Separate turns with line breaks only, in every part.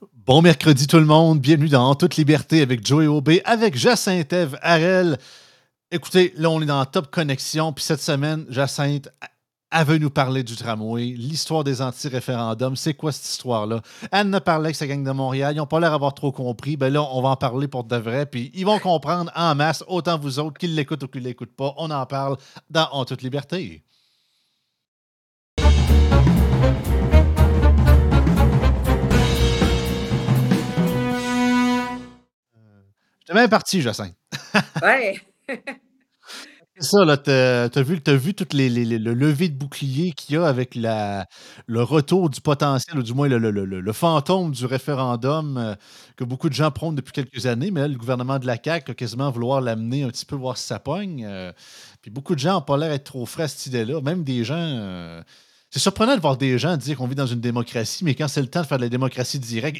Bon mercredi tout le monde, bienvenue dans Toute Liberté avec Joey Aubé, avec Jacinthe Eve Harel. Écoutez, là on est dans Top Connexion, puis cette semaine, Jacinthe elle veut nous parler du tramway, l'histoire des anti-référendums, c'est quoi cette histoire-là? Elle ne parlait avec sa gang de Montréal, ils n'ont pas l'air d'avoir trop compris, ben là on va en parler pour de vrai, puis ils vont comprendre en masse, autant vous autres qu'ils l'écoutent ou qu'ils ne l'écoutent pas, on en parle dans En Toute Liberté. T'es bien parti, Jacinthe.
ouais.
C'est ça, là, t'as as vu, as vu tout les, les, le lever de bouclier qu'il y a avec la, le retour du potentiel, ou du moins le, le, le fantôme du référendum euh, que beaucoup de gens prônent depuis quelques années, mais là, le gouvernement de la CAQ a quasiment vouloir l'amener un petit peu voir si ça pogne. Euh, puis beaucoup de gens n'ont pas l'air d'être trop frais à cette idée-là. Même des gens. Euh, c'est surprenant de voir des gens dire qu'on vit dans une démocratie, mais quand c'est le temps de faire de la démocratie directe,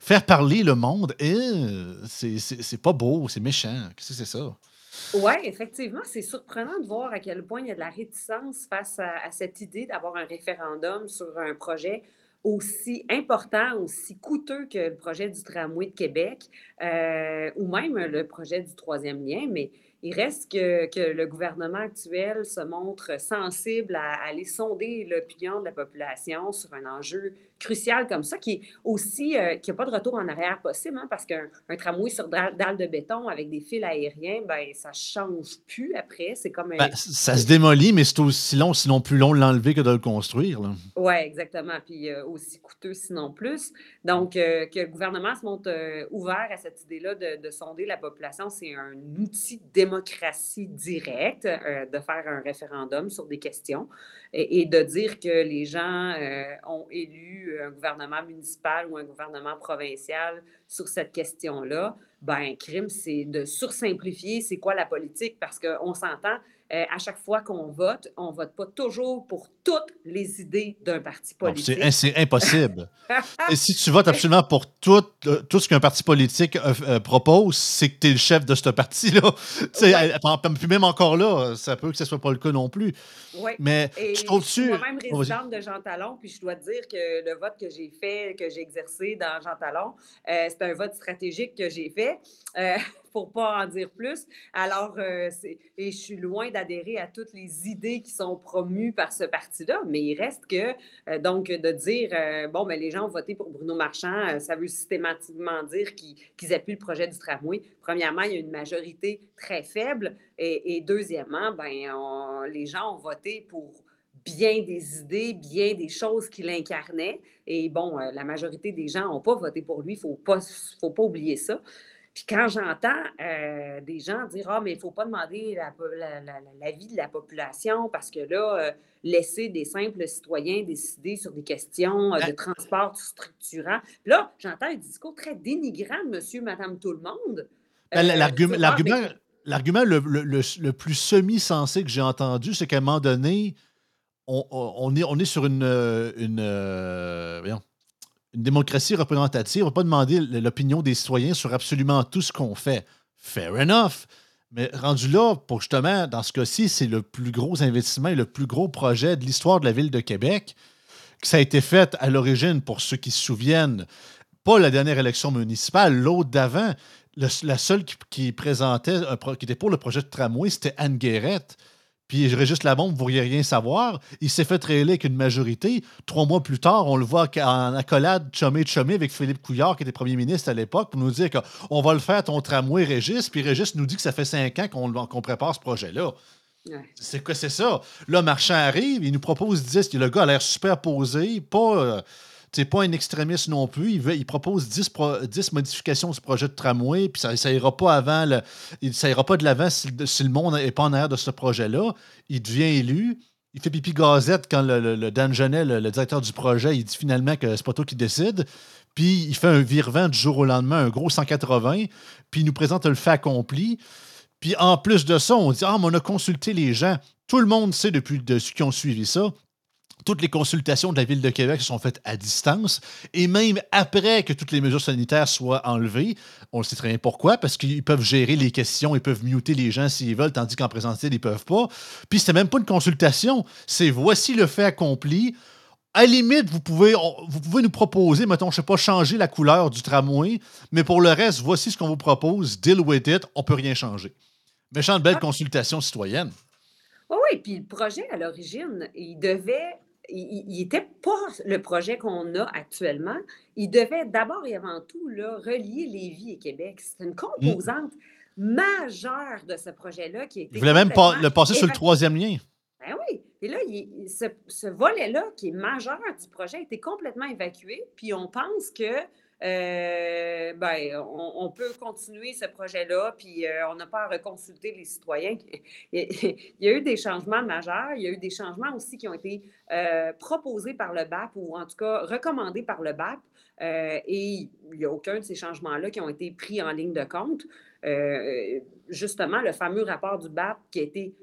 faire parler le monde, hein, c'est pas beau, c'est méchant. Qu'est-ce que c'est ça?
Oui, effectivement, c'est surprenant de voir à quel point il y a de la réticence face à, cette idée d'avoir un référendum sur un projet aussi important, aussi coûteux que le projet du tramway de Québec euh, ou même le projet du troisième lien. Mais il reste que, le gouvernement actuel se montre sensible à, aller sonder l'opinion de la population sur un enjeu crucial comme ça, qui est aussi, euh, qui n'a pas de retour en arrière possible, hein, parce qu'un tramway sur dalle de béton avec des fils aériens, ben, ça ne change plus après. C'est comme
ben, ça se démolit, mais c'est aussi long, sinon plus long de l'enlever que de le construire.
Oui, exactement. Puis euh, aussi coûteux, sinon plus. Donc, euh, que le gouvernement se montre ouvert à cette idée-là de, de, sonder la population, c'est un outil démocratique démocratie directe, euh, de faire un référendum sur des questions et, de dire que les gens euh, ont élu un gouvernement municipal ou un gouvernement provincial sur cette question-là, ben, crime, c'est de sursimplifier c'est quoi la politique parce qu'on s'entend, euh, à chaque fois qu'on vote, on ne vote pas toujours pour toutes les idées d'un parti politique.
C'est impossible. Et si tu votes absolument pour tout, euh, tout ce qu'un parti politique euh, propose, c'est que tu es le chef de ce parti-là. Puis même encore là, ça peut que ce ne soit pas le cas non plus.
Oui.
Mais je trouve
Je suis moi-même résidente de Jean Talon, puis je dois te dire que le vote que j'ai fait, que j'ai exercé dans Jean Talon, c'est un vote stratégique que j'ai fait. pour pas en dire plus. Alors, euh, et je suis loin d'adhérer à toutes les idées qui sont promues par ce parti-là, mais il reste que, euh, donc, de dire, euh, bon, mais ben, les gens ont voté pour Bruno Marchand, ça veut systématiquement dire qu'ils appuient le projet du tramway. Premièrement, il y a une majorité très faible, et, deuxièmement, ben, les gens ont voté pour bien des idées, bien des choses qu'il incarnait. Et bon, la majorité des gens n'ont pas voté pour lui, il ne faut pas, faut pas oublier ça. Puis quand j'entends euh, des gens dire Ah, mais il ne faut pas demander l'avis de la population parce que là, euh, laisser des simples citoyens décider sur des questions euh, de transport structurant. Puis là, j'entends un discours très dénigrant de monsieur, madame, tout le monde.
Ben, l'argument. L'argument le, plus semi-sensé que j'ai entendu, c'est qu'à un moment donné, on, est, on est sur une, une, une démocratie représentative, on ne va pas demander l'opinion des citoyens sur absolument tout ce qu'on fait. Fair enough. Mais rendu là, pour justement, dans ce cas-ci, c'est le plus gros investissement et le plus gros projet de l'histoire de la ville de Québec. Que ça a été fait à l'origine, pour ceux qui se souviennent, pas la dernière élection municipale, l'autre d'avant. La seule qui, présentait, qui était pour le projet de tramway, c'était Anne Guérette. Puis Régis Labombe, vous ne pourriez rien savoir. Il s'est fait réélire avec une majorité. Trois mois plus tard, on le voit en accolade chumé chumé avec Philippe Couillard, qui était premier ministre à l'époque, pour nous dire qu'on va le faire ton tramway Régis. Puis Régis nous dit que ça fait cinq ans qu'on prépare ce projet-là. C'est quoi, c'est ça? Là, Marchand arrive, il nous propose 10. Le gars a l'air super posé, pas. Euh, c'est pas un extrémiste non plus. Il, veut, il propose 10, 10 modifications du projet de tramway, puis ça, ça ira pas avant, le, ça ira pas de l'avant si, le monde n'est pas en arrière de ce projet-là. Il devient élu. Il fait pipi gazette quand le, Dan Genet, le, directeur du projet, il dit finalement que c'est pas toi qui décide. Puis il fait un virement du jour au lendemain, un gros 180, puis il nous présente le fait accompli. Puis en plus de ça, on dit Ah, mais on a consulté les gens. Tout le monde sait depuis de ceux qui ont suivi ça toutes les consultations de la Ville de Québec sont faites à distance. Et même après que toutes les mesures sanitaires soient enlevées, on le sait très bien pourquoi, parce qu'ils peuvent gérer les questions, ils peuvent muter les gens s'ils veulent, tandis qu'en présentiel, ils ne peuvent pas. Puis c'était même pas une consultation, c'est voici le fait accompli. à limite, vous pouvez, vous pouvez nous proposer, mettons, je sais pas, changer la couleur du tramway, mais pour le reste, voici ce qu'on vous propose, deal with it, on peut rien changer. Méchante belle ah. consultation citoyenne.
Oui, oui, puis le projet, à l'origine, il devait il n'était pas le projet qu'on a actuellement. Il devait d'abord et avant tout là, relier Lévis et Québec. C'est une composante majeure de ce projet-là qui était.
Vous voulez même pas le passer sur le troisième lien.
Ben oui. Et là, ce, volet-là, qui est majeur du projet, a été complètement évacué. Puis on pense que euh, ben, on, peut continuer ce projet-là, puis euh, on n'a pas à reconsulter les citoyens. Il y a eu des changements majeurs. Il y a eu des changements aussi qui ont été euh, proposés par le BAP ou en tout cas recommandés par le BAP. et il n'y a aucun de ces changements-là qui ont été pris en ligne de compte. justement, le fameux rapport du BAP qui a été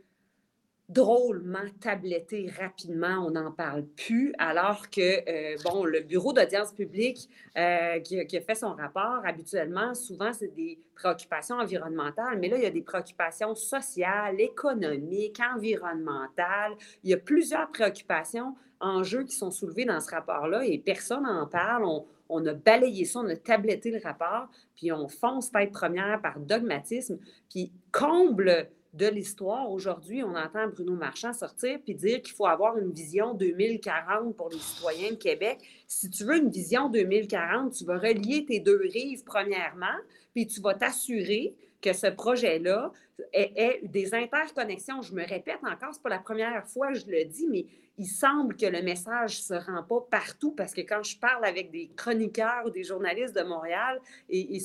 drôlement tabletté rapidement, on n'en parle plus, alors que, euh, bon, le bureau d'audience publique euh, qui, a fait son rapport, habituellement, souvent, c'est des préoccupations environnementales, mais là, il y a des préoccupations sociales, économiques, environnementales. Il y a plusieurs préoccupations en jeu qui sont soulevées dans ce rapport-là et personne n'en parle. On, on a balayé ça, on a tabletté le rapport, puis on fonce tête première par dogmatisme, puis comble de l'histoire. Aujourd'hui, on entend Bruno Marchand sortir puis dire qu'il faut avoir une vision 2040 pour les citoyens de Québec. Si tu veux une vision 2040, tu vas relier tes deux rives premièrement, puis tu vas t'assurer que ce projet-là ait, des interconnexions. Je me répète encore, c'est pas la première fois que je le dis, mais il semble que le message se rend pas partout parce que quand je parle avec des chroniqueurs ou des journalistes de Montréal, et,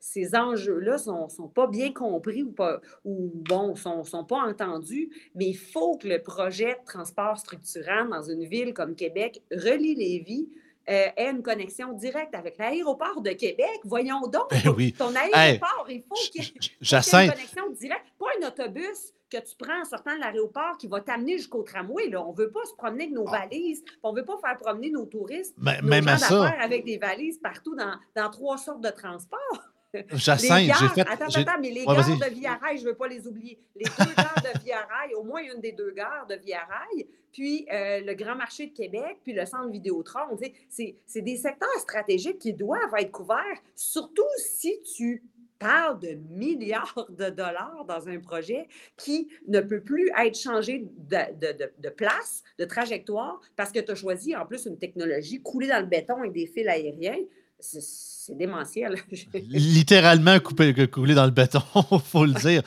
ces enjeux-là sont, sont, pas bien compris ou, pas, ou bon, sont, sont pas entendus, mais il faut que le projet de transport structurant dans une ville comme Québec relie les vies ait une connexion directe avec l'aéroport de Québec. Voyons donc, ben ton aéroport, il faut qu'il y ait une connexion directe, pas un autobus que tu prends en sortant de l'aéroport qui va t'amener jusqu'au tramway. Là. On ne veut pas se promener avec nos ah. valises, on ne veut pas faire promener nos touristes,
Mais, nos même gens
avec des valises partout dans, dans trois sortes de transports.
Jacinthe, j'ai fait.
Attends, attends, mais les gares de Via Rail, je ne veux pas les oublier. Les deux gares de Via Rail, au moins une des deux gares de Via Rail, puis euh, le Grand Marché de Québec, puis le Centre Vidéotron. C'est des secteurs stratégiques qui doivent être couverts, surtout si tu parles de milliards de dollars dans un projet qui ne peut plus être changé de, de place, de trajectoire, parce que tu as choisi en plus une technologie coulée dans le béton avec des fils aériens c'est démentiel.
Littéralement coupé, coulé dans le béton, il faut le dire.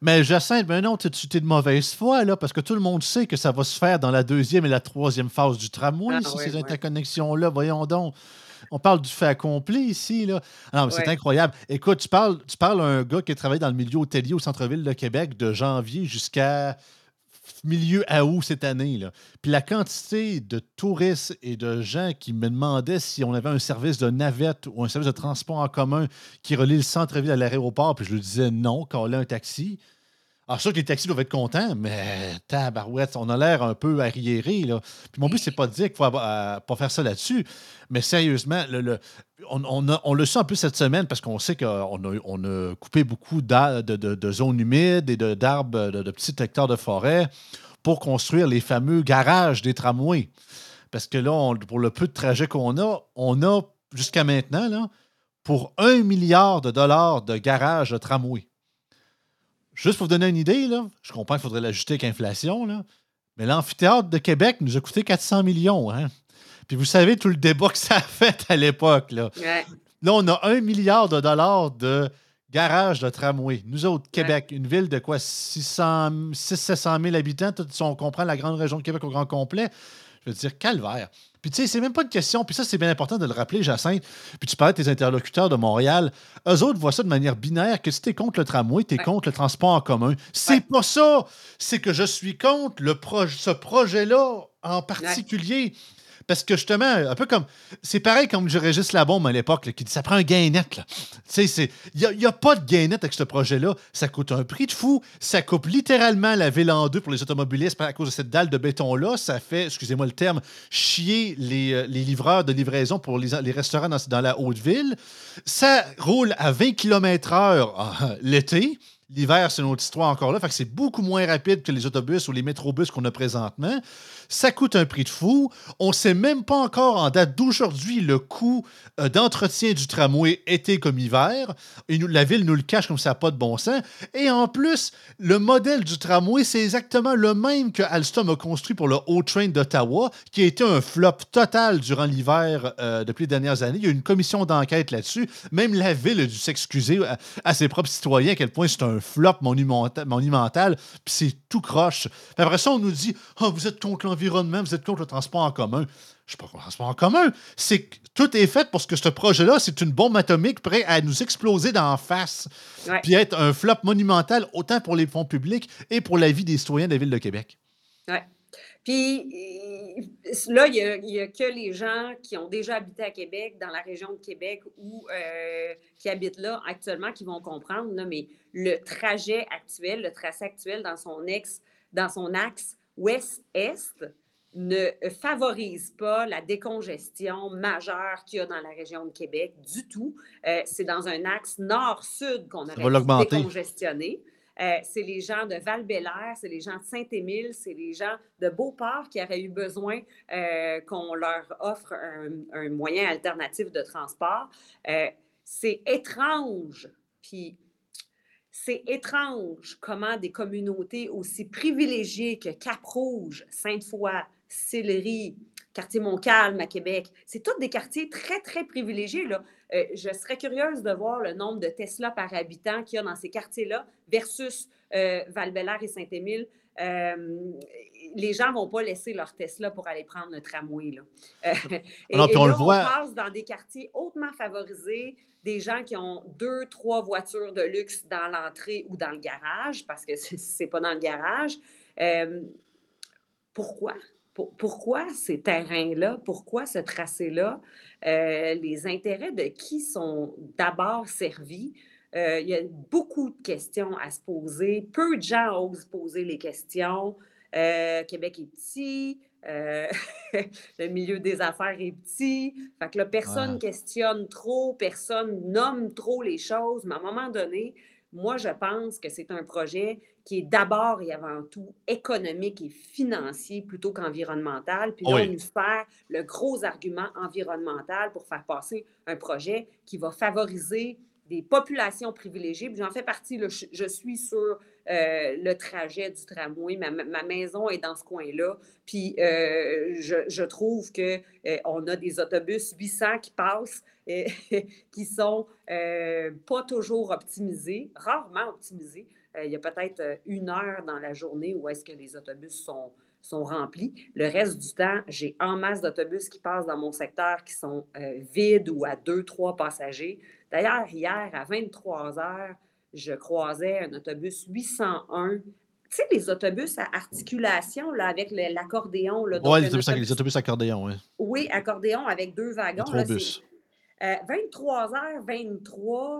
Mais Jacinthe, ben non, tu es de mauvaise foi, là, parce que tout le monde sait que ça va se faire dans la deuxième et la troisième phase du tramway, ah ces interconnexions-là. Voyons donc. On parle du fait accompli ici. Là. Ah non, c'est incroyable. Écoute, tu parles, tu parles à un gars qui a travaillé dans le milieu hôtelier au centre-ville de Québec de janvier jusqu'à milieu à août cette année. Là. Puis la quantité de touristes et de gens qui me demandaient si on avait un service de navette ou un service de transport en commun qui relie le centre-ville à l'aéroport, puis je lui disais non, quand on a un taxi. Alors, sûr que les taxis doivent être contents, mais tabarouette, on a l'air un peu arriéré. Là. Puis mon but, c'est pas de dire qu'il faut euh, pas faire ça là-dessus, mais sérieusement, le, on, on, le sent un peu cette semaine parce qu'on sait qu'on a, on a coupé beaucoup de, de, zones humides et d'arbres, de, petits hectares de forêt pour construire les fameux garages des tramways. Parce que là, pour le peu de trajet qu'on a, on a jusqu'à maintenant, là, pour un milliard de dollars de garages de tramway. Juste pour vous donner une idée, là, je comprends qu'il faudrait l'ajuster avec l'inflation, mais l'amphithéâtre de Québec nous a coûté 400 millions. Hein? Puis vous savez tout le débat que ça a fait à l'époque. Là. là, on a un milliard de dollars de garage de tramway. Nous autres, Québec, une ville de quoi 600, 600 000 habitants, si on comprend la grande région de Québec au grand complet. Je veux dire, calvaire. Puis tu sais, c'est même pas une question, puis ça, c'est bien important de le rappeler, Jacinthe. Puis tu parlais de tes interlocuteurs de Montréal. Eux autres voient ça de manière binaire, que si t'es contre le tramway, t'es es contre le transport en commun. C'est pas ça! C'est que je suis contre le ce projet-là en particulier. Parce que justement, un peu comme. C'est pareil comme je Régis Labombe à l'époque, qui dit ça prend un gain net. Tu sais, il n'y a, pas de gain net avec ce projet-là. Ça coûte un prix de fou. Ça coupe littéralement la ville en deux pour les automobilistes à cause de cette dalle de béton-là. Ça fait, excusez-moi le terme, chier les, euh, livreurs de livraison pour les, restaurants dans, la haute ville. Ça roule à 20 km/h l'été L'hiver, c'est une autre histoire encore là. Fait c'est beaucoup moins rapide que les autobus ou les métrobus qu'on a présentement. Ça coûte un prix de fou. On ne sait même pas encore en date d'aujourd'hui le coût euh, d'entretien du tramway été comme hiver. La ville nous le cache comme ça n'a pas de bon sens. Et en plus, le modèle du tramway, c'est exactement le même que Alstom a construit pour le O-Train d'Ottawa, qui a été un flop total durant l'hiver euh, depuis les dernières années. Il y a eu une commission d'enquête là-dessus. Même la ville a dû s'excuser à, ses propres citoyens à quel point c'est un flop monumental, puis c'est tout croche. après ça, on nous dit oh, vous êtes contre l'environnement, vous êtes contre le transport en commun. Je ne suis pas contre le transport en commun. C'est que tout est fait parce que ce projet-là, c'est une bombe atomique prête à nous exploser d'en face. Puis être un flop monumental autant pour les fonds publics et pour la vie des citoyens de la Ville de Québec.
Ouais. Puis là, il n'y a, que les gens qui ont déjà habité à Québec, dans la région de Québec ou euh, qui habitent là actuellement qui vont comprendre. mais le trajet actuel, le tracé actuel dans son, ex, dans son axe ouest-est ne favorise pas la décongestion majeure qu'il y a dans la région de Québec du tout. Euh, c'est dans un axe nord-sud qu'on aurait décongestionné. Euh, c'est les gens de val c'est les gens de Saint-Émile, c'est les gens de Beauport qui auraient eu besoin euh, qu'on leur offre un, moyen alternatif de transport. Euh, c'est étrange, puis c'est étrange comment des communautés aussi privilégiées que Cap-Rouge, Sainte-Foy, Sillery, quartier Montcalm à Québec. C'est tous des quartiers très, très privilégiés. Là. Euh, je serais curieuse de voir le nombre de Tesla par habitant qu'il y a dans ces quartiers-là versus euh, val et Saint-Émile. Euh, les gens ne vont pas laisser leur Tesla pour aller prendre le tramway. Là. et, on, le voit. on passe dans des quartiers hautement favorisés, des gens qui ont deux, trois voitures de luxe dans l'entrée ou dans le garage, parce que ce n'est pas dans le garage. pourquoi? Pourquoi ces terrains-là, pourquoi ce tracé-là, euh, les intérêts de qui sont d'abord servis? Euh, il y a beaucoup de questions à se poser. Peu de gens osent poser les questions. Euh, Québec est petit, le milieu des affaires est petit. Fait que là, personne ne questionne trop, personne nomme trop les choses, mais à un moment donné, moi, je pense que c'est un projet qui est d'abord et avant tout économique et financier plutôt qu'environnemental. Puis là, on nous fait le gros argument environnemental pour faire passer un projet qui va favoriser des populations privilégiées. J'en fais partie, je, suis sur euh, le trajet du tramway, ma, maison est dans ce coin-là, puis euh, je, trouve qu'on euh, on a des autobus 800 qui passent, qui sont pas toujours optimisés, rarement optimisés. Il y a peut-être une heure dans la journée où est-ce que les autobus sont, sont remplis. Le reste du temps, j'ai en masse d'autobus qui passent dans mon secteur qui sont vides ou à deux, trois passagers. D'ailleurs, hier, à 23 heures, je croisais un autobus 801 tu sais, les autobus à articulation là, avec l'accordéon.
Oui, les, les, autobus accordéon, oui.
Oui, accordéon avec deux wagons. Là, 23h23, euh,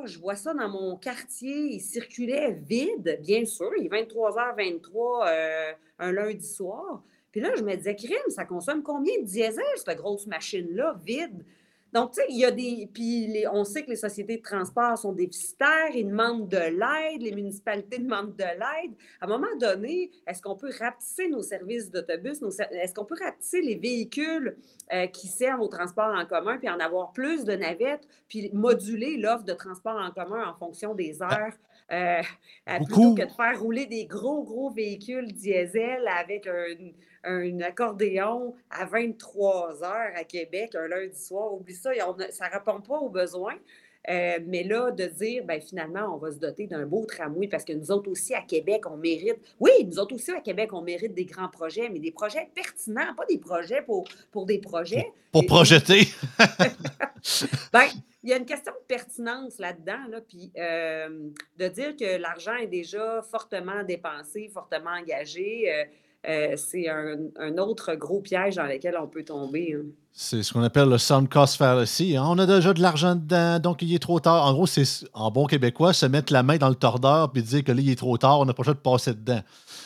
je vois ça dans mon quartier. Il circulait vide, bien sûr. Il est 23h23 euh, un lundi soir. Puis là, je me disais, crime, ça consomme combien de diesel, cette grosse machine-là, vide? Donc, tu sais, il y a des. Puis on sait que les sociétés de transport sont déficitaires, ils demandent de l'aide, les municipalités demandent de l'aide. À un moment donné, est-ce qu'on peut rapetisser nos services d'autobus? Est-ce qu'on peut rapetisser les véhicules euh, qui servent au transport en commun, puis en avoir plus de navettes, puis moduler l'offre de transport en commun en fonction des ah. heures? Euh, plutôt que de faire rouler des gros, gros véhicules diesel avec un, un accordéon à 23 heures à Québec un lundi soir. Oublie ça, ça ne répond pas aux besoins. Euh, mais là, de dire, ben, finalement, on va se doter d'un beau tramway parce que nous autres aussi à Québec, on mérite. Oui, nous autres aussi à Québec, on mérite des grands projets, mais des projets pertinents, pas des projets pour, pour des projets.
Pour, projeter.
ben, il y a une question de pertinence là-dedans, là, puis euh, de dire que l'argent est déjà fortement dépensé, fortement engagé. Euh, euh, c'est un, autre gros piège dans lequel on peut tomber. Hein.
C'est ce qu'on appelle le sunk cost fallacy. Hein. On a déjà de l'argent dedans, donc il est trop tard. En gros, c'est en bon québécois se mettre la main dans le tordeur puis dire que là, il est trop tard, on n'a pas le choix de passer dedans.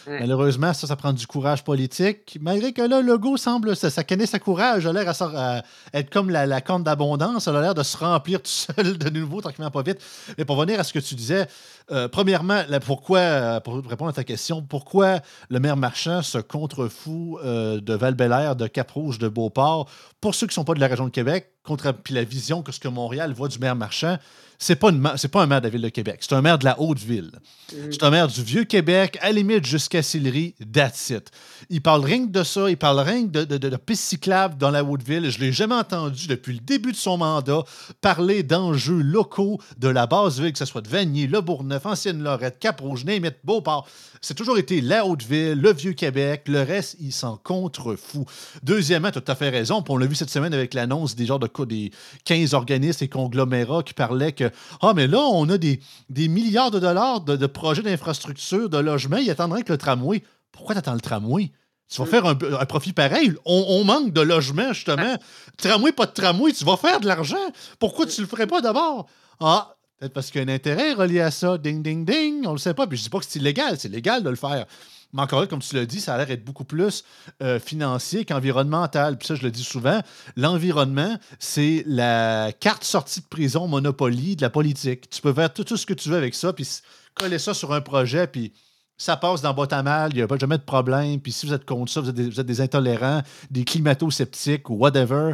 Malheureusement, ça, ça prend du courage politique. Malgré que là, Legault semble, ça, ça connaît sa courage, a l'air à, être comme la, la compte d'abondance, a l'air de se remplir tout seul de nouveau, tranquillement, pas vite. Mais pour venir à ce que tu disais, euh, premièrement, pourquoi, pour répondre à ta question, pourquoi le maire Marchand se contrefout euh, de val de Cap-Rouge, de Beauport, pour ceux qui ne sont pas de la région de Québec, contre la vision que ce que Montréal voit du maire Marchand, c'est pas, pas un maire de la ville de Québec, c'est un maire de la Haute-Ville. Mm. C'est un maire du Vieux-Québec, à la limite jusqu'à Sillery, that's it. Il parle rien que de ça, il parle rien que de, de, de, pistes cyclables dans la Haute-Ville. Je l'ai jamais entendu depuis le début de son mandat parler d'enjeux locaux de la base ville, que ce soit de Vanier, Le Bourgneuf, Ancienne-Lorette, Cap-Rouge, Beauport. C'est toujours été la Haute-Ville, le Vieux-Québec. Le reste, il s'en contrefou. Deuxièmement, tu as tout à fait raison. on l'a vu cette semaine avec l'annonce des genres de des 15 organismes et conglomérats qui parlaient que Ah, mais là, on a des, des milliards de dollars de, projets d'infrastructure, de logement. Il attendrait que le tramway. Pourquoi tu attends le tramway? Tu vas faire un, profit pareil. On, manque de logement, justement. Tramway, pas de tramway, tu vas faire de l'argent. Pourquoi tu le ferais pas d'abord? Ah, peut-être parce qu'il y a un intérêt relié à ça. Ding, ding, ding. On le sait pas. Puis je dis pas que c'est illégal. C'est légal de le faire. Mais encore là, comme tu l'as dit, ça a l'air d'être beaucoup plus euh, financier qu'environnemental. Puis ça, je le dis souvent, l'environnement, c'est la carte sortie de prison Monopoly de la politique. Tu peux faire tout, ce que tu veux avec ça, puis coller ça sur un projet, puis ça passe dans boîte à mal, il n'y a pas jamais de problème. Puis si vous êtes contre ça, vous êtes des, intolérants, des climato-sceptiques ou whatever.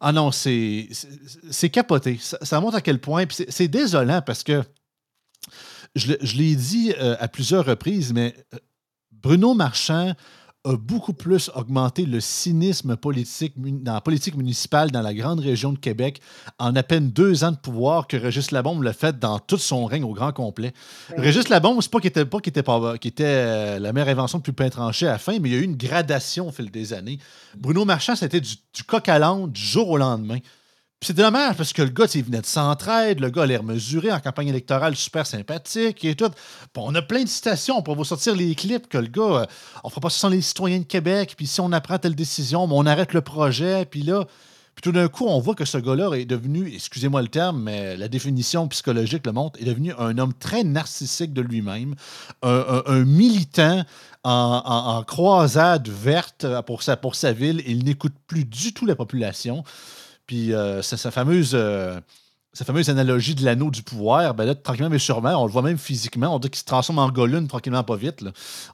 Ah non, c'est capoté. Ça, montre à quel point. C'est désolant parce que je, l'ai dit euh, à plusieurs reprises, mais euh, Bruno Marchand a beaucoup plus augmenté le cynisme politique dans la politique municipale dans la grande région de Québec en à peine deux ans de pouvoir que Régis Labombe l'a fait dans tout son règne au grand complet. Régis Labombe, c'est pas qu'il était, pas, qu'il était, pas, était euh, la meilleure invention de plus pain tranché à la fin, mais il y a eu une gradation au fil des années. Bruno Marchand, c'était du, du coq à l'âne du jour au lendemain c'est dommage parce que le gars, il venait de Centraide, le gars a l'air mesuré en campagne électorale, super sympathique et tout. on a plein de citations pour vous sortir les clips que le gars, euh, on fera pas ça sans les citoyens de Québec, puis si on apprend telle décision, on arrête le projet, puis là, puis tout d'un coup, on voit que ce gars-là est devenu, excusez-moi le terme, mais la définition psychologique le montre, est devenu un homme très narcissique de lui-même, un, militant en, croisade verte pour sa ville. Il n'écoute plus du tout la population. Puis euh, sa, fameuse. Euh, sa fameuse analogie de l'anneau du pouvoir, ben là, tranquillement mais sûrement, on le voit même physiquement, on dit qu'il se transforme en golune tranquillement pas vite.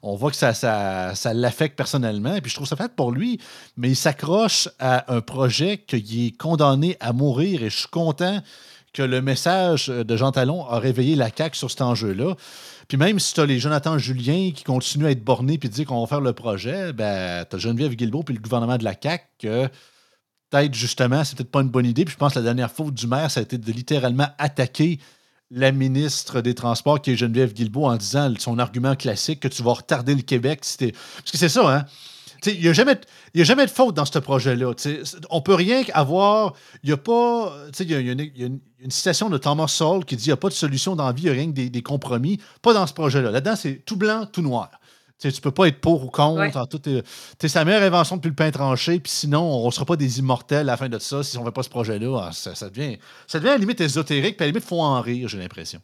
On voit que ça, l'affecte personnellement, puis je trouve ça fait pour lui, mais il s'accroche à un projet qu'il est condamné à mourir, et je suis content que le message de Jean Talon a réveillé la CAQ sur cet enjeu-là. Puis même si tu as les Jonathan Julien qui continuent à être bornés puis dire qu'on va faire le projet, ben, tu as Geneviève Guilbeault puis le gouvernement de la CAQ peut-être justement, c'est peut-être pas une bonne idée. Puis je pense que la dernière faute du maire, ça a été de littéralement attaquer la ministre des Transports, qui est Geneviève Guilbeault, en disant son argument classique que tu vas retarder le Québec. Parce que c'est ça, hein? Il n'y a, jamais, a jamais de faute dans ce projet-là. On peut rien avoir. Il n'y a pas. Il y, a, une, citation de Thomas Sowell qui dit il n'y a pas de solution dans la vie, il n'y a rien que des, des, compromis. Pas dans ce projet-là. Là-dedans, c'est tout blanc, tout noir. Tu tu peux pas être pour ou contre. C'est sa meilleure invention depuis le pain tranché, puis sinon, on ne sera pas des immortels à la fin de ça si on ne fait pas ce projet-là. Ah, ça, devient, ça devient à la limite ésotérique, puis à la limite, il faut en rire, j'ai l'impression.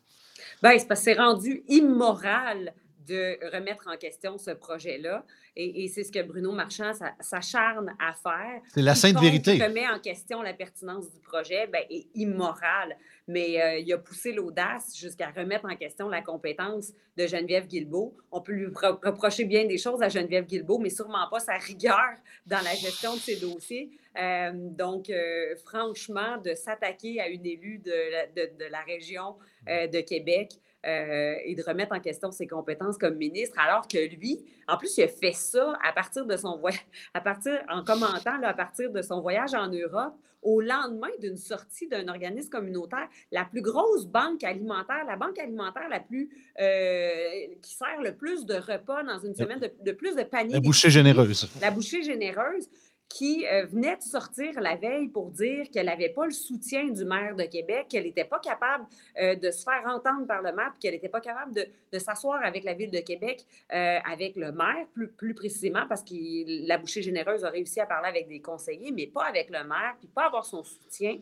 Ben, c'est parce que c'est rendu immoral de remettre en question ce projet-là. Et, c'est ce que Bruno Marchand s'acharne à faire.
C'est la sainte vérité.
remet en question la pertinence du projet, ben, est immoral. Mais euh, il a poussé l'audace jusqu'à remettre en question la compétence de Geneviève Guilbeault. On peut lui reprocher bien des choses à Geneviève Guilbeault, mais sûrement pas sa rigueur dans la gestion de ses dossiers. Euh, donc, euh, franchement, de s'attaquer à une élue de de la région de Québec, euh, et de remettre en question ses compétences comme ministre, alors que lui, en plus, il a fait ça à partir de son voyage, à partir, en commentant à partir de son voyage en Europe, au lendemain d'une sortie d'un organisme communautaire, la plus grosse banque alimentaire, la banque alimentaire la plus euh, qui sert le plus de repas dans une semaine, de, de plus de paniers.
La bouchée généreuse.
La bouchée généreuse qui euh, venait de sortir la veille pour dire qu'elle n'avait pas le soutien du maire de Québec, qu'elle n'était pas capable euh, de se faire entendre par le maire, qu'elle n'était pas capable de, s'asseoir avec la ville de Québec, euh, avec le maire, plus, plus précisément, parce que la bouchée généreuse a réussi à parler avec des conseillers, mais pas avec le maire, puis pas avoir son soutien.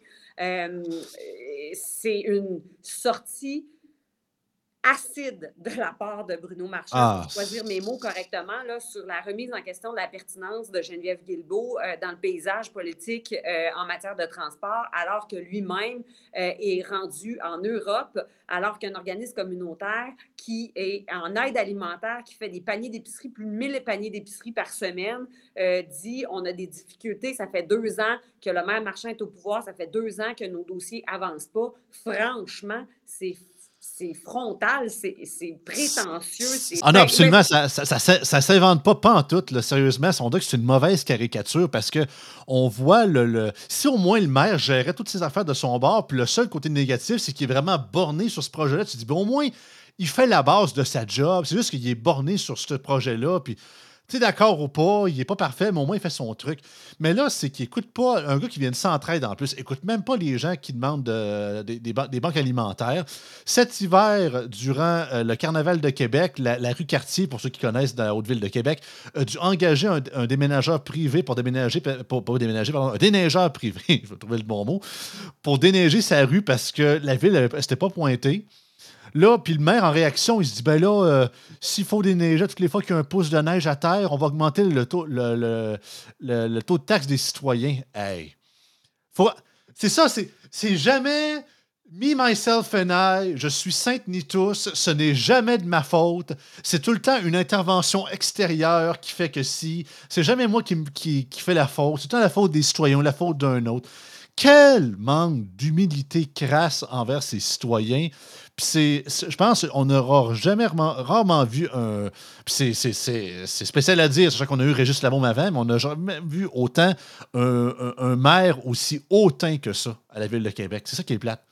C'est une sortie acide de la part de Bruno Marchand,
Ah.
pour choisir mes mots correctement, là, sur la remise en question de la pertinence de Geneviève Guilbeault euh, dans le paysage politique euh, en matière de transport, alors que lui-même euh, est rendu en Europe, alors qu'un organisme communautaire qui est en aide alimentaire, qui fait des paniers d'épicerie, plus de 1000 paniers d'épicerie par semaine, dit on a des difficultés, ça fait deux ans que le maire Marchand est au pouvoir, ça fait deux ans que nos dossiers avancent pas. Franchement, c'est c'est frontal, c'est prétentieux.
Ah non, absolument, ça ça, ça, ça- ça s'invente pas, pas en tout. là. Sérieusement, on dirait que c'est une mauvaise caricature parce que on voit le, le- Si au moins le maire gérait toutes ses affaires de son bord, puis le seul côté négatif, c'est qu'il est vraiment borné sur ce projet-là. Tu te dis, bon, au moins, il fait la base de sa job. C'est juste qu'il est borné sur ce projet-là, puis. Tu es d'accord ou pas, il est pas parfait, mais au moins il fait son truc. Mais là, c'est qu'il écoute pas un gars qui vient de s'entraide en plus, écoute même pas les gens qui demandent de- des- des ban- des banques alimentaires. Cet hiver, durant euh, le Carnaval de Québec, la, rue Cartier, pour ceux qui connaissent dans la Haute-Ville de Québec, a dû engager un, déménageur privé pour déménager, un déneigeur privé, je vais trouver le bon mot, pour déneiger sa rue parce que la ville s'était pas pointée. Là, puis le maire, en réaction, il se dit ben là, euh, s'il faut déneiger toutes les fois qu'il y a un pouce de neige à terre, on va augmenter le taux, le, le- le- taux de taxe des citoyens. Hey! Faut... C'est ça, c'est, jamais me, myself and I, je suis sainte ni tous, ce n'est jamais de ma faute. C'est tout le temps une intervention extérieure qui fait que si. C'est jamais moi qui, qui, qui la faute. C'est tout le temps la faute des citoyens, la faute d'un autre. Quel manque d'humilité crasse envers ces citoyens. Puis c'est, je pense qu'on n'aura jamais rarement, vu un. C'est, spécial à dire, sûr qu'on a eu Régis Labaume avant, mais on n'a jamais vu autant un, un- un maire aussi hautain que ça à la ville de Québec. C'est ça qui est plate.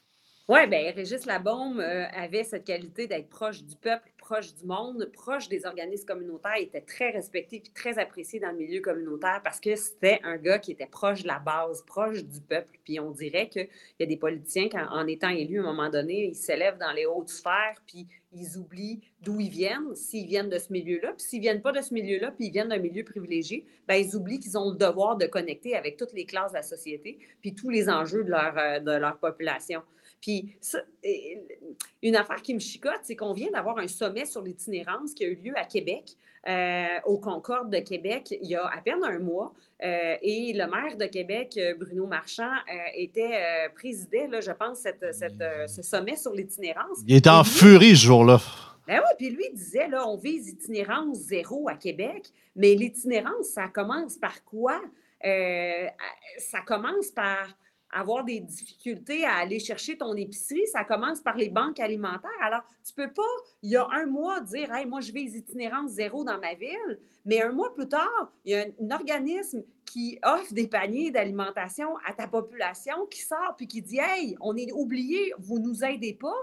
Oui, bien, Régis Labaume euh, avait cette qualité d'être proche du peuple, proche du monde, proche des organismes communautaires. Était très respecté et très apprécié dans le milieu communautaire parce que c'était un gars qui était proche de la base, proche du peuple. Puis on dirait qu'il y a des politiciens, quand, en étant élus à un moment donné, ils s'élèvent dans les hautes sphères, puis ils oublient d'où ils viennent, s'ils viennent de ce milieu-là. Puis s'ils viennent pas de ce milieu-là, puis ils viennent d'un milieu privilégié, ben ils oublient qu'ils ont le devoir de connecter avec toutes les classes de la société, puis tous les enjeux de leur, euh, de leur population. Puis ça, une affaire qui me chicote, c'est qu'on vient d'avoir un sommet sur l'itinérance qui a eu lieu à Québec, euh, au Concorde de Québec, il y a à peine un mois. Euh, et le maire de Québec, euh, Bruno Marchand, euh, était présidait, là, je pense, cette, cette, ce sommet sur l'itinérance.
Il était en
lui-
furie ce jour-là.
ben oui, puis lui disait, là, on vise itinérance zéro à Québec, mais l'itinérance, ça commence par quoi? Ça commence par avoir des difficultés à aller chercher ton épicerie, ça commence par les banques alimentaires. Alors, tu peux pas, il y a un mois, dire, hey, moi, je vise itinérance zéro dans ma ville, mais un mois plus tard, il y a un, un organisme qui offre des paniers d'alimentation à ta population qui sort puis qui dit, hey, on est oublié, vous nous aidez pas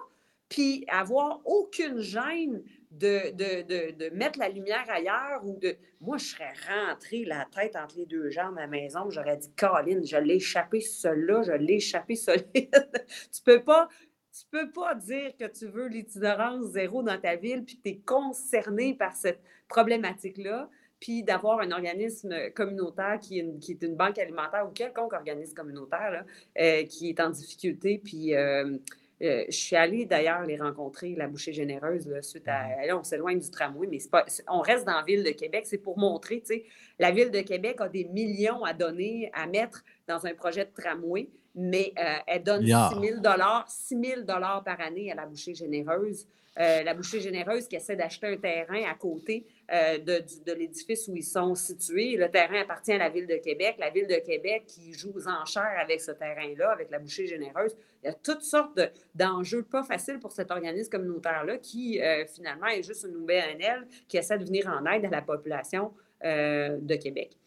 puis avoir aucune gêne de, de, de, de mettre la lumière ailleurs ou de. Moi, je serais rentrée la tête entre les deux jambes à la maison, j'aurais dit Caroline, je l'ai échappé celui-là, je l'ai échappé solide. tu peux pas. Tu peux pas dire que tu veux l'itinérance zéro dans ta ville puis que tu es concerné par cette problématique-là, puis d'avoir un organisme communautaire qui est une, qui est une banque alimentaire ou quelconque organisme communautaire là, euh, qui est en difficulté, puis euh, euh, je suis allée d'ailleurs les rencontrer, la bouchée généreuse, là, suite à. Là, on s'éloigne du tramway, mais pas, on reste dans la ville de Québec. C'est pour montrer, tu sais, la ville de Québec a des millions à donner, à mettre dans un projet de tramway, mais euh, elle donne
Milliards.
6 000 6 000 par année à la bouchée généreuse. Euh, la bouchée généreuse qui essaie d'acheter un terrain à côté euh, de, de l'édifice où ils sont situés. Le terrain appartient à la Ville de Québec. La Ville de Québec qui joue aux enchères avec ce terrain-là, avec la bouchée généreuse. Il y a toutes sortes de- d'enjeux pas faciles pour cet organisme communautaire-là qui, euh, finalement, est juste une OBNL qui essaie de venir en aide à la population euh, de Québec,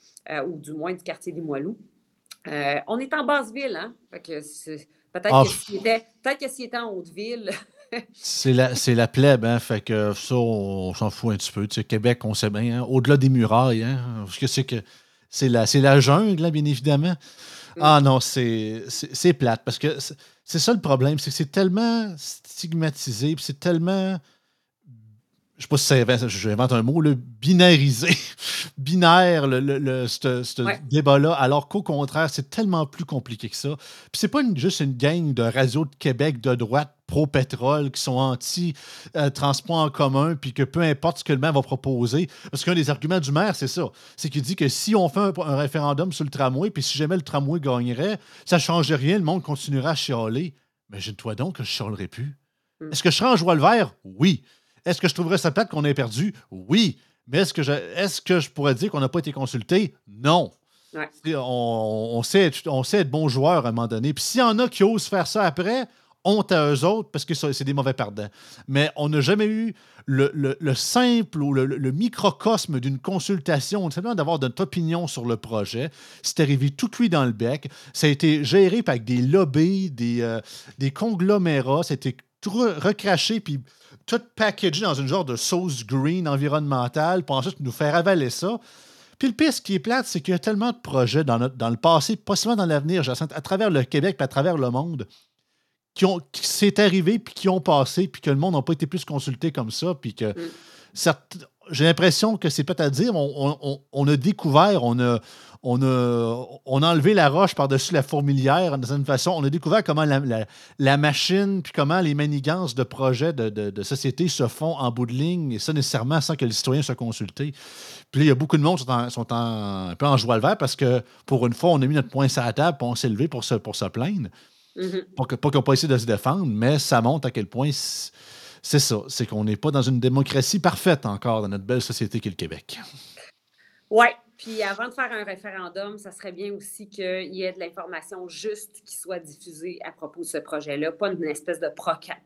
ou du moins du quartier. Euh, on est en basse ville, hein? C'est- peut-être
Ah,
que s'il était, était en haute ville,
C'est la, la plèbe, hein? Fait que ça, on, s'en fout un petit peu. Tu sais, Québec, on sait bien, hein, au-delà des murailles, hein? Parce que c'est que c'est la, la jungle, hein, bien évidemment. Ah non, c'est, plate. Parce que c'est, c'est ça le problème, c'est que c'est tellement stigmatisé, puis c'est tellement. Je sais pas si j'invente un mot, le binarisé, binaire, le, le, ce débat-là, alors qu'au contraire, c'est tellement plus compliqué que ça. Puis c'est pas juste une gang de radio de Québec de droite pro-pétrole qui sont anti-transport en commun, puis que peu importe ce que le maire va proposer, parce qu'un des arguments du maire, c'est ça, c'est qu'il dit que si on fait un, référendum sur le tramway, puis si jamais le tramway gagnerait, ça ne changerait rien, le monde continuera à chialer. Imagine-toi donc que je chialerais plus. Mm. Est-ce que je serais en joie le vert? Oui. Est-ce que je trouverais ça plate qu'on ait perdu? Oui. Mais est-ce que, je, est que je pourrais dire qu'on n'a pas été consulté? Non. On, sait être, on sait être bon joueur à un moment donné. Puis s'il y en a qui osent faire ça après, honte à eux autres parce que c'est des mauvais perdants. Mais on n'a jamais eu le, simple ou le, microcosme d'une consultation, simplement d'avoir notre opinion sur le projet. C'est arrivé tout cuit dans le bec. Ça a été géré par des lobbies, des, euh, des conglomérats. Ça a été tout recraché puis tout packagé dans une genre de sauce green environnementale, pour ensuite nous faire avaler ça. Puis le pire, ce qui est plate, c'est qu'il y a tellement de projets dans, notre, dans le passé, possiblement dans l'avenir, à travers le Québec et à travers le monde, qui, ont, qui s'est arrivé, puis qui ont passé, puis que le monde n'a pas été plus consulté comme ça, puis que mm. j'ai l'impression que c'est peut-être à dire, on, a découvert, on a, on a, on a enlevé la roche par-dessus la fourmilière d'une certaine façon. On a découvert comment la, machine, puis comment les manigances de projets de, société se font en bout de ligne, et ça nécessairement sans que les citoyens soient consultés. Puis il y a beaucoup de monde qui sont, un peu en joie le vert parce que pour une fois, on a mis notre point sur la table, puis on s'est levé pour se, pour se plaindre. Mm-hmm. Pas qu'on n'ont pas essayé de se défendre, mais ça montre à quel point c'est ça. C'est qu'on n'est pas dans une démocratie parfaite encore dans notre belle société qu'est le Québec.
Oui, puis avant de faire un référendum, ça serait bien aussi qu'il y ait de l'information juste qui soit diffusée à propos de ce projet-là, pas une espèce de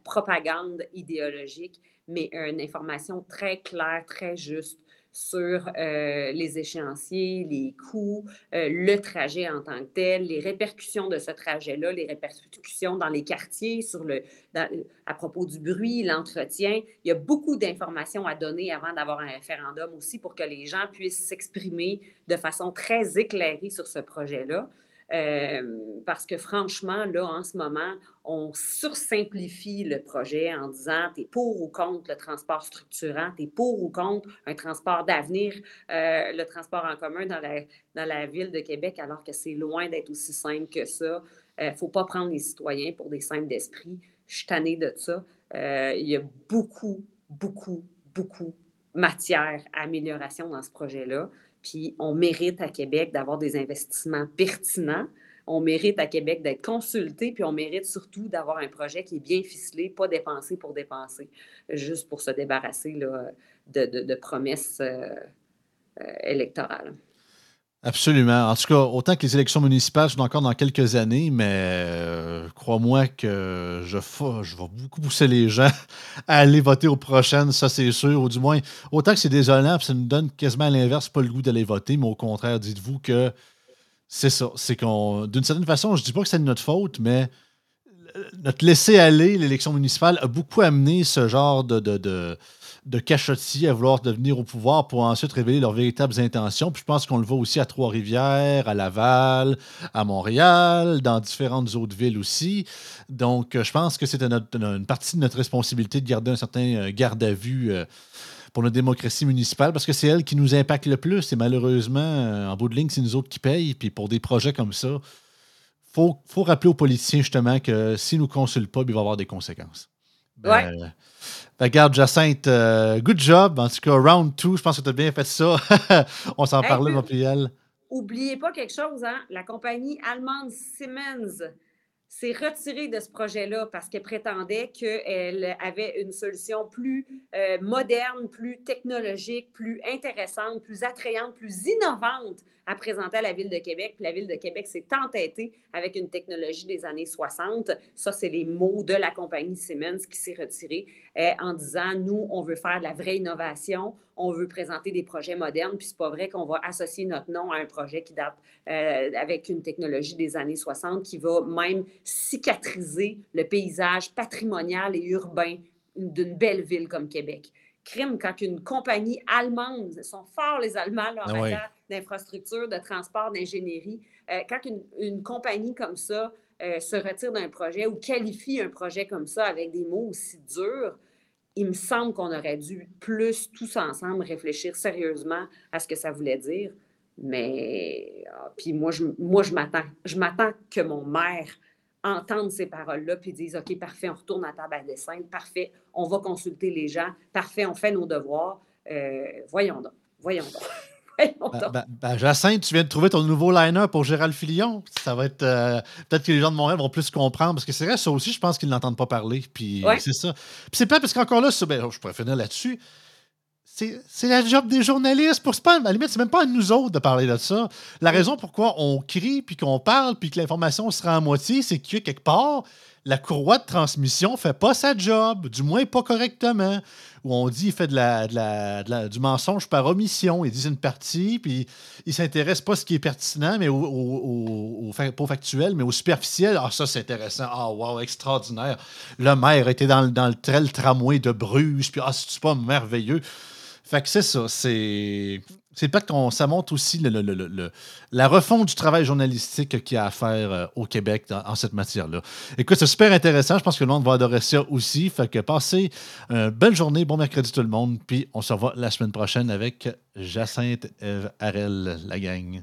propagande idéologique, mais une information très claire, très juste sur euh, les échéanciers, les coûts, euh, le trajet en tant que tel, les répercussions de ce trajet-là, les répercussions dans les quartiers, sur le, à propos du bruit, l'entretien. Il y a beaucoup d'informations à donner avant d'avoir un référendum aussi pour que les gens puissent s'exprimer de façon très éclairée sur ce projet-là. Euh, parce que franchement, là, en ce moment, on sursimplifie le projet en disant tu es pour ou contre le transport structurant, tu es pour ou contre un transport d'avenir, euh, le transport en commun dans la, dans la ville de Québec, alors que c'est loin d'être aussi simple que ça. Il euh, ne faut pas prendre les citoyens pour des simples d'esprit. Je suis tannée de ça. il y a beaucoup, beaucoup, beaucoup matière à amélioration dans ce projet-là. Puis on mérite à Québec d'avoir des investissements pertinents. On mérite à Québec d'être consulté, puis on mérite surtout d'avoir un projet qui est bien ficelé, pas dépensé pour dépenser, juste pour se débarrasser de, promesses euh, euh, électorales.
Absolument. En tout cas, autant que les élections municipales sont encore dans quelques années, mais euh, crois-moi que je, je vais beaucoup pousser les gens à aller voter aux prochaines, ça c'est sûr. Ou du moins, autant que c'est désolant, ça nous donne quasiment à l'inverse pas le goût d'aller voter, mais au contraire, dites-vous que c'est ça. C'est qu'on, d'une certaine façon, je dis pas que c'est de notre faute, mais notre laisser-aller, l'élection municipale, a beaucoup amené ce genre de de cachotis à vouloir devenir au pouvoir pour ensuite révéler leurs véritables intentions. Puis je pense qu'on le voit aussi à Trois-Rivières, à Laval, à Montréal, dans différentes autres villes aussi. Donc, euh, je pense que c'est une partie de notre responsabilité de garder un certain euh, garde à vue euh, pour notre démocratie municipale parce que c'est elle qui nous impacte le plus. Et malheureusement, en bout de ligne, c'est nous autres qui payent. Puis pour des projets comme ça, il faut, faut, rappeler aux politiciens justement que s'ils ne nous consultent pas, il va y avoir des conséquences.
ouais.
Regarde, Jacinthe, euh, good job. En tout cas, round two, je pense que tu as bien fait ça. On s'en parlait, mon PL.
Oubliez pas quelque chose, hein? La compagnie allemande Siemens s'est retirée de ce projet-là parce qu'elle prétendait qu'elle avait une solution plus euh, moderne, plus technologique, plus intéressante, plus attrayante, plus innovante à présenter à la Ville de Québec. Puis la Ville de Québec s'est entêtée avec une technologie des années 60. Ça, c'est les mots de la compagnie Siemens qui s'est retirée euh, en disant, nous, on veut faire de la vraie innovation, on veut présenter des projets modernes, puis c'est pas vrai qu'on va associer notre nom à un projet qui date euh, avec une technologie des années 60 qui va même cicatriser le paysage patrimonial et urbain d'une belle ville comme Québec crime quand une compagnie allemande, sont forts les Allemands en ah matière d'infrastructure, de transport, d'ingénierie, euh, quand une, compagnie comme ça euh, se retire d'un projet ou qualifie un projet comme ça avec des mots aussi durs, il me semble qu'on aurait dû plus tous ensemble réfléchir sérieusement à ce que ça voulait dire. Mais ah, puis moi, je, moi, je m'attends. Je m'attends que mon maire entende ces paroles-là puis dise OK, parfait, on retourne à table à dessin, parfait, on va consulter les gens, parfait, on fait nos devoirs. Euh, voyons donc, voyons donc.
Ben, ben, ben, Jacinthe, tu viens de trouver ton nouveau line-up pour Gérald Filion. Ça va être. Euh, peut-être que les gens de Montréal vont plus comprendre. Parce que c'est vrai, ça aussi, je pense qu'ils n'entendent pas parler. Puis c'est ça. Puis c'est pas parce qu'encore là, ben, je pourrais finir là-dessus. C'est la job des journalistes. Pour, pas, à la limite, c'est même pas à nous autres de parler de ça. La raison pourquoi on crie, puis qu'on parle, puis que l'information sera à moitié, c'est que quelque part, la courroie de transmission fait pas sa job, du moins pas correctement. Où on dit qu'il fait de la, du mensonge par omission. Ils disent une partie, puis ils s'intéressent pas à ce qui est pertinent, mais au, factuel, mais au superficiel. Ah, ça, c'est intéressant. Ah, wow, extraordinaire. Le maire était dans, dans le, le tramway de Bruges, puis ah, c'est pas merveilleux? Fait que c'est ça. C'est. C'est pas qu'on ça montre aussi le, la refonte du travail journalistique qu'il y a à faire euh, au Québec en cette matière-là. Écoute, c'est super intéressant. Je pense que le monde va adorer ça aussi. Fait que passez une belle journée, bon mercredi tout le monde. Puis on se revoit la semaine prochaine avec Jacinthe Harel, la gang.